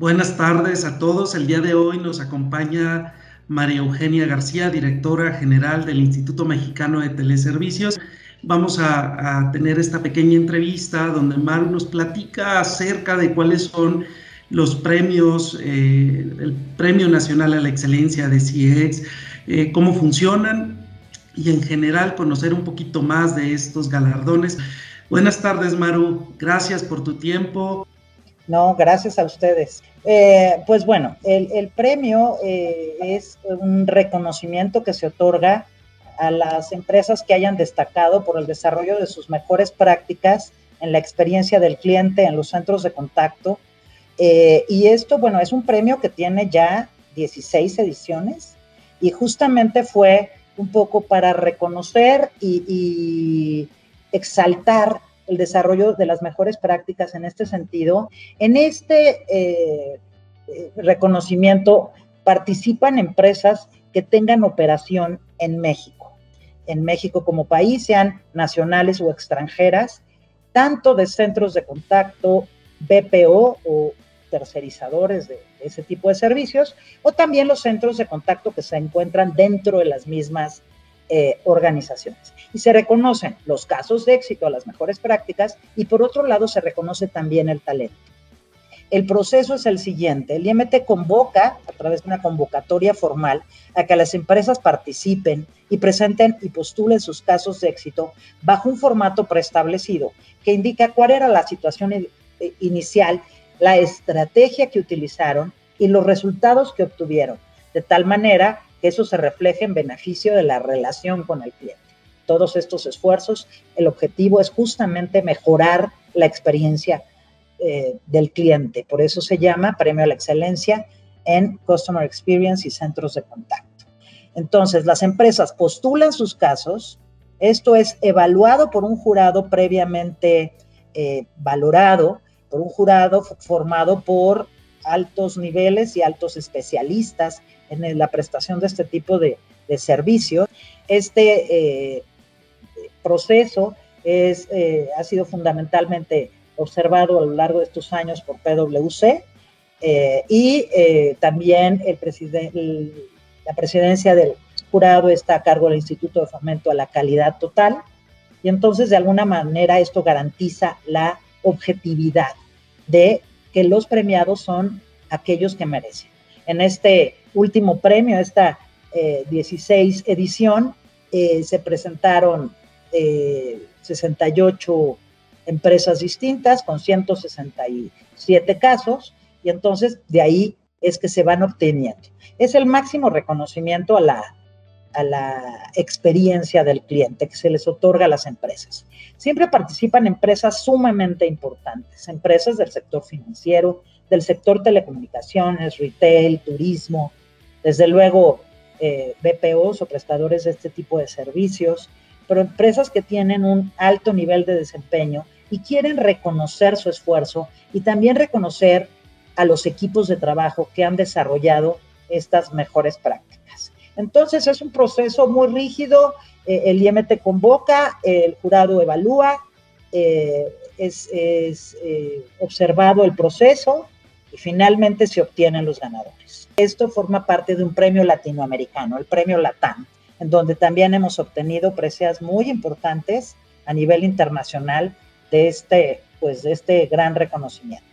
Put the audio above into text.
Buenas tardes a todos. El día de hoy nos acompaña María Eugenia García, directora general del Instituto Mexicano de Teleservicios. Vamos a, tener esta pequeña entrevista donde Maru nos platica acerca de cuáles son los premios, eh, el Premio Nacional a la Excelencia de CIEX, eh, cómo funcionan y en general conocer un poquito más de estos galardones. Buenas tardes, Maru. Gracias por tu tiempo. No, gracias a ustedes. Eh, pues bueno, el, premio eh, es un reconocimiento que se otorga a las empresas que hayan destacado por el desarrollo de sus mejores prácticas en la experiencia del cliente en los centros de contacto. Eh, y esto, bueno, es un premio que tiene ya 16 ediciones y justamente fue un poco para reconocer y exaltar el desarrollo de las mejores prácticas en este sentido. En este eh, eh, reconocimiento participan empresas que tengan operación en México, en México como país, sean nacionales o extranjeras, tanto de centros de contacto, BPO o tercerizadores de ese tipo de servicios, o también los centros de contacto que se encuentran dentro de las mismas eh, organizaciones. Y se reconocen los casos de éxito las mejores prácticas y por otro lado se reconoce también el talento. El proceso es el siguiente. El IMT convoca a través de una convocatoria formal a que las empresas participen y presenten y postulen sus casos de éxito bajo un formato preestablecido que indica cuál era la situación eh, inicial, la estrategia que utilizaron y los resultados que obtuvieron, de tal manera que eso se refleje en beneficio de la relación con el cliente. Todos estos esfuerzos, el objetivo es justamente mejorar la experiencia eh, del cliente. Por eso se llama Premio a la Excelencia en Customer Experience y Centros de Contacto. Entonces, las empresas postulan sus casos, esto es evaluado por un jurado previamente eh, valorado, por un jurado formado por altos niveles y altos especialistas en la prestación de este tipo de, servicios. Este eh, proceso es, eh, ha sido fundamentalmente observado a lo largo de estos años por PwC eh, y también el la presidencia del jurado está a cargo del Instituto de Fomento a la Calidad Total y entonces de alguna manera esto garantiza la objetividad de que los premiados son aquellos que merecen. En este último premio, esta 16 eh, edición, eh, se presentaron 68 eh, empresas distintas con 167 casos y entonces de ahí es que se van obteniendo. Es el máximo reconocimiento a la, a la experiencia del cliente que se les otorga a las empresas. Siempre participan empresas sumamente importantes, empresas del sector financiero, del sector telecomunicaciones, retail, turismo, desde luego eh, BPOs o prestadores de este tipo de servicios, pero empresas que tienen un alto nivel de desempeño y quieren reconocer su esfuerzo y también reconocer a los equipos de trabajo que han desarrollado estas mejores prácticas. Entonces es un proceso muy rígido, eh, el IMT convoca, el jurado evalúa, eh, es, es observado el proceso, y finalmente se obtienen los ganadores. Esto forma parte de un premio latinoamericano, el premio LATAM, en donde también hemos obtenido preseas muy importantes a nivel internacional de este, pues, de este gran reconocimiento.